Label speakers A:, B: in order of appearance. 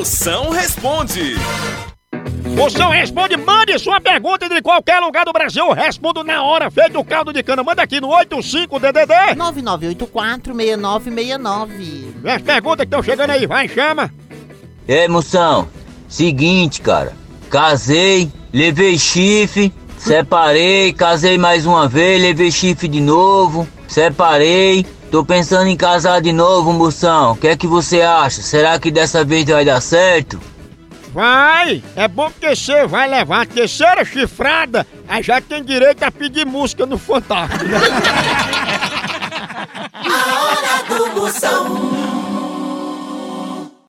A: Moção responde.
B: Moção responde, mande sua pergunta de qualquer lugar do Brasil. Eu Respondo na hora, feito o caldo de cana. Manda aqui no 85DDD.
C: 9984-6969.
B: As perguntas que estão chegando aí, vai, chama.
D: É, moção, seguinte, cara. Casei, levei chifre, separei, casei mais uma vez, levei chifre de novo, separei. Tô pensando em casar de novo, moção. O que é que você acha? Será que dessa vez vai dar certo?
B: Vai! É bom porque você vai levar a terceira chifrada, aí já tem direito a pedir música no Fantástico.
E: A hora do Moção.